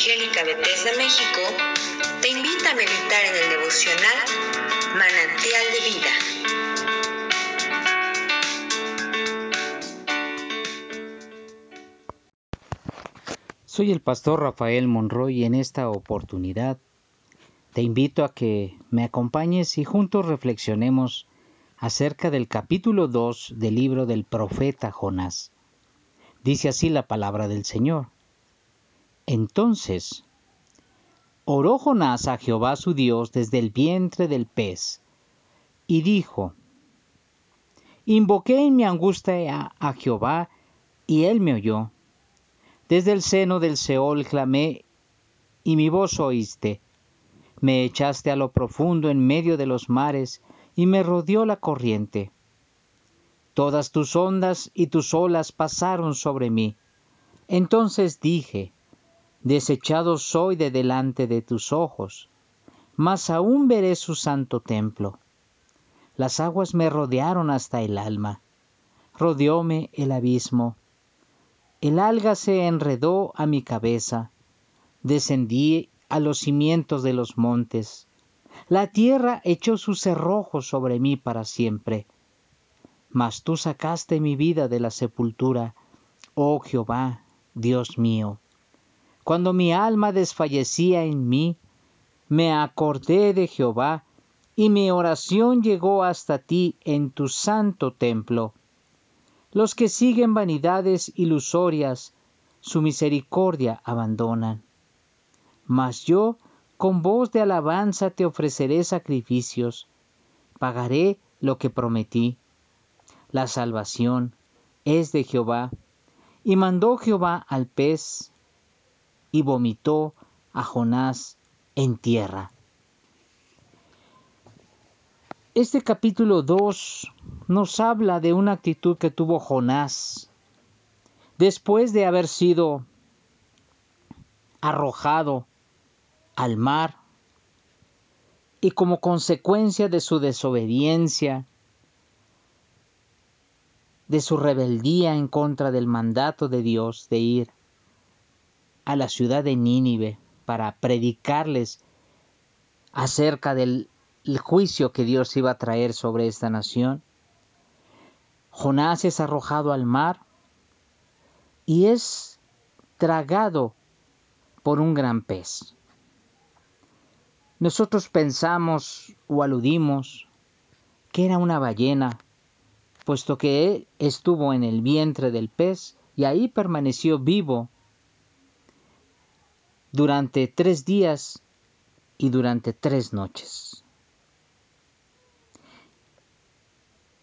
Evangélica Bethesda México te invita a meditar en el devocional Manantial de Vida. Soy el pastor Rafael Monroy y en esta oportunidad te invito a que me acompañes y juntos reflexionemos acerca del capítulo 2 del libro del profeta Jonás. Dice así la palabra del Señor. Entonces oró Jonás a Jehová su Dios desde el vientre del pez, y dijo, Invoqué en mi angustia a, Jehová, y él me oyó. Desde el seno del Seol clamé, y mi voz oíste. Me echaste a lo profundo en medio de los mares, y me rodeó la corriente. Todas tus ondas y tus olas pasaron sobre mí. Entonces dije, desechado soy de delante de tus ojos, mas aún veré su santo templo. Las aguas me rodearon hasta el alma, rodeóme el abismo. El alga se enredó a mi cabeza, descendí a los cimientos de los montes. La tierra echó sus cerrojos sobre mí para siempre. Mas tú sacaste mi vida de la sepultura, oh Jehová, Dios mío. Cuando mi alma desfallecía en mí, me acordé de Jehová, y mi oración llegó hasta ti en tu santo templo. Los que siguen vanidades ilusorias, su misericordia abandonan. Mas yo, con voz de alabanza, te ofreceré sacrificios, pagaré lo que prometí. La salvación es de Jehová. Y mandó Jehová al pez y vomitó a Jonás en tierra. Este capítulo 2 nos habla de una actitud que tuvo Jonás después de haber sido arrojado al mar y como consecuencia de su desobediencia, de su rebeldía en contra del mandato de Dios de ir a la ciudad de Nínive para predicarles acerca del juicio que Dios iba a traer sobre esta nación. Jonás es arrojado al mar y es tragado por un gran pez. Nosotros pensamos o aludimos que era una ballena, puesto que estuvo en el vientre del pez y ahí permaneció vivo durante tres días y durante tres noches.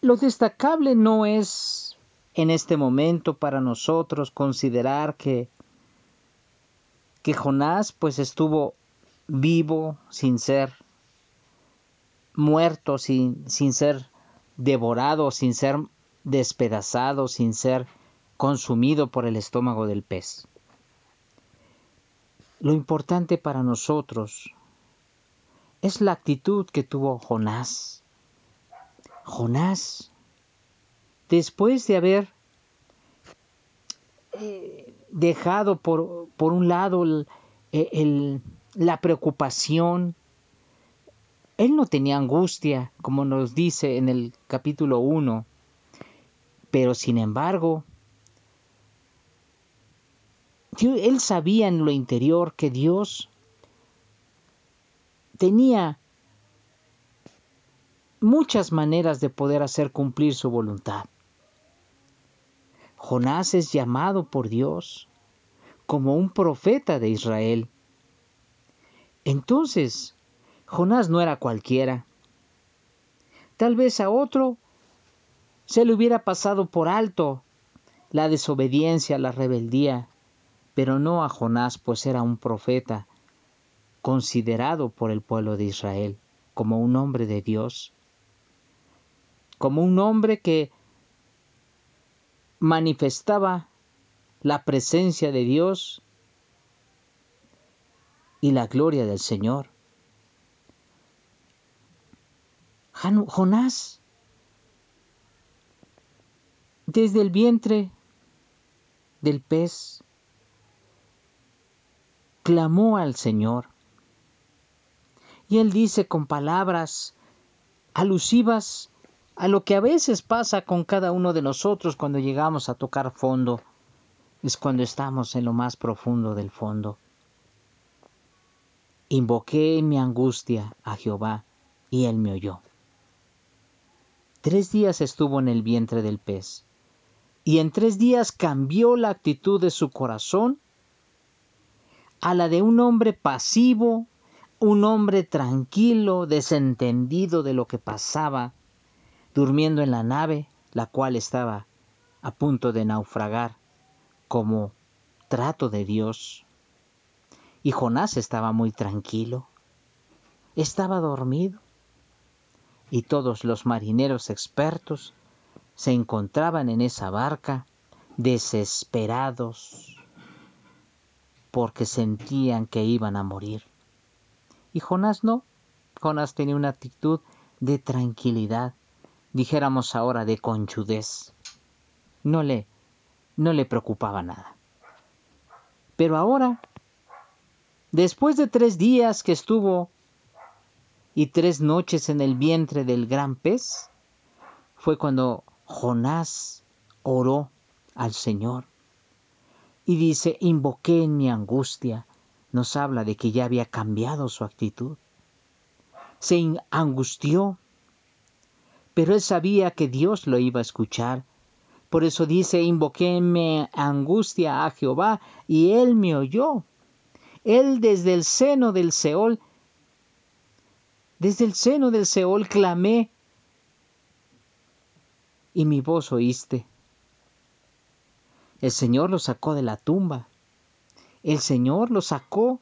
Lo destacable no es en este momento para nosotros considerar que, que Jonás pues estuvo vivo sin ser muerto, sin, sin ser devorado, sin ser despedazado, sin ser consumido por el estómago del pez. Lo importante para nosotros es la actitud que tuvo Jonás. Jonás, después de haber eh, dejado por, por, un lado la preocupación, él no tenía angustia, como nos dice en el capítulo 1, pero sin embargo, él sabía en lo interior que Dios tenía muchas maneras de poder hacer cumplir su voluntad. Jonás es llamado por Dios como un profeta de Israel. Entonces, Jonás no era cualquiera. Tal vez a otro se le hubiera pasado por alto la desobediencia, la rebeldía, pero no a Jonás, pues era un profeta considerado por el pueblo de Israel como un hombre de Dios, como un hombre que manifestaba la presencia de Dios y la gloria del Señor. Jonás, desde el vientre del pez, clamó al Señor. Y él dice con palabras alusivas a lo que a veces pasa con cada uno de nosotros cuando llegamos a tocar fondo, es cuando estamos en lo más profundo del fondo. Invoqué mi angustia a Jehová y él me oyó. Tres días estuvo en el vientre del pez y en tres días cambió la actitud de su corazón a la de un hombre pasivo, un hombre tranquilo, desentendido de lo que pasaba, durmiendo en la nave, la cual estaba a punto de naufragar, como trato de Dios. Y Jonás estaba muy tranquilo, estaba dormido, y todos los marineros expertos se encontraban en esa barca desesperados porque sentían que iban a morir. Y Jonás no. Jonás tenía una actitud de tranquilidad, dijéramos ahora de conchudez. No le, no le preocupaba nada. Pero ahora, después de tres días que estuvo y tres noches en el vientre del gran pez, fue cuando Jonás oró al Señor y dice, invoqué en mi angustia, nos habla de que ya había cambiado su actitud. Se angustió, pero él sabía que Dios lo iba a escuchar. Por eso dice, invoqué en mi angustia a Jehová y él me oyó. Él desde el seno del Seol, desde el seno del Seol clamé y mi voz oíste. El Señor lo sacó de la tumba. El Señor lo sacó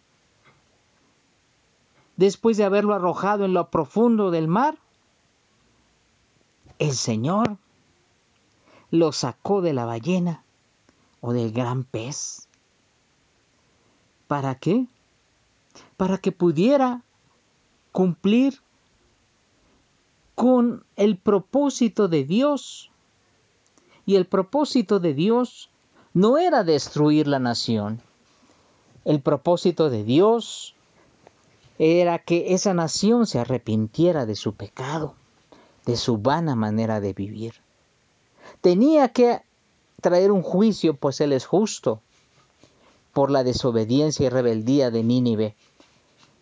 después de haberlo arrojado en lo profundo del mar. El Señor lo sacó de la ballena o del gran pez. ¿Para qué? Para que pudiera cumplir con el propósito de Dios. Y el propósito de Dios no era destruir la nación. El propósito de Dios era que esa nación se arrepintiera de su pecado, de su vana manera de vivir. Tenía que traer un juicio, pues Él es justo, por la desobediencia y rebeldía de Nínive.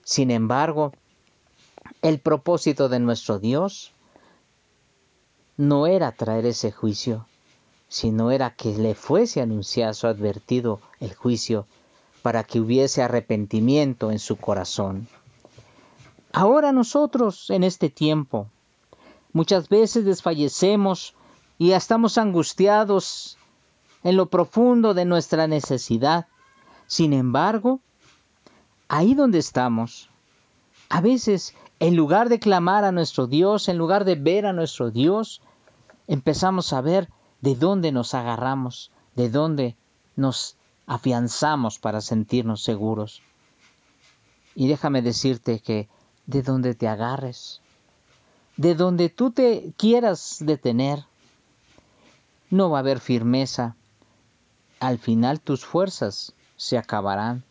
Sin embargo, el propósito de nuestro Dios no era traer ese juicio, sino era que le fuese anunciado, advertido el juicio, para que hubiese arrepentimiento en su corazón. Ahora nosotros, en este tiempo, muchas veces desfallecemos y estamos angustiados en lo profundo de nuestra necesidad. Sin embargo, ahí donde estamos, a veces, en lugar de clamar a nuestro Dios, en lugar de ver a nuestro Dios, empezamos a ver de dónde nos agarramos, de dónde nos afianzamos para sentirnos seguros. Y déjame decirte que de donde te agarres, de donde tú te quieras detener, no va a haber firmeza. Al final tus fuerzas se acabarán.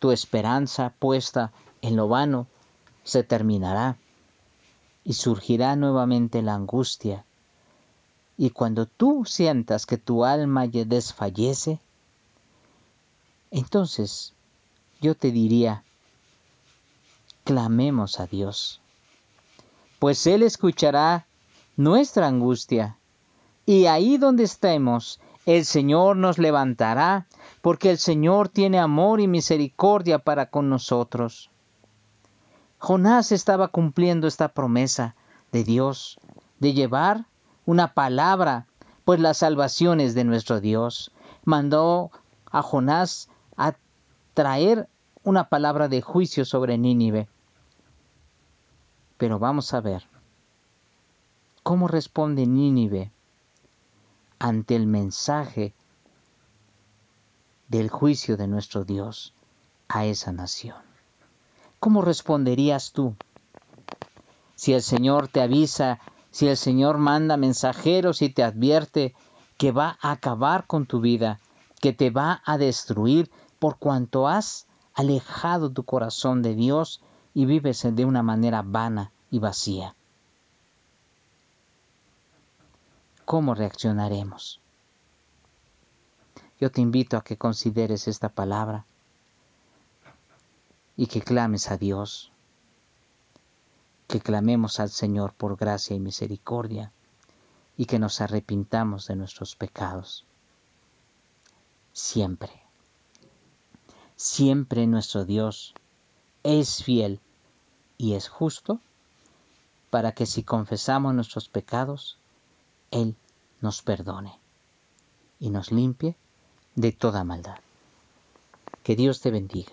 Tu esperanza puesta en lo vano se terminará y surgirá nuevamente la angustia y cuando tú sientas que tu alma ya desfallece, entonces yo te diría, clamemos a Dios, pues Él escuchará nuestra angustia, y ahí donde estemos, el Señor nos levantará, porque el Señor tiene amor y misericordia para con nosotros. Jonás estaba cumpliendo esta promesa de Dios de llevar una palabra, pues la salvación es de nuestro Dios. Mandó a Jonás a traer una palabra de juicio sobre Nínive. Pero vamos a ver cómo responde Nínive ante el mensaje del juicio de nuestro Dios a esa nación. ¿Cómo responderías tú si el Señor te avisa si el Señor manda mensajeros y te advierte que va a acabar con tu vida, que te va a destruir por cuanto has alejado tu corazón de Dios y vives de una manera vana y vacía. ¿Cómo reaccionaremos? Yo te invito a que consideres esta palabra y que clames a Dios, que clamemos al Señor por gracia y misericordia y que nos arrepintamos de nuestros pecados. Siempre, siempre nuestro Dios es fiel y es justo para que si confesamos nuestros pecados, Él nos perdone y nos limpie de toda maldad. Que Dios te bendiga.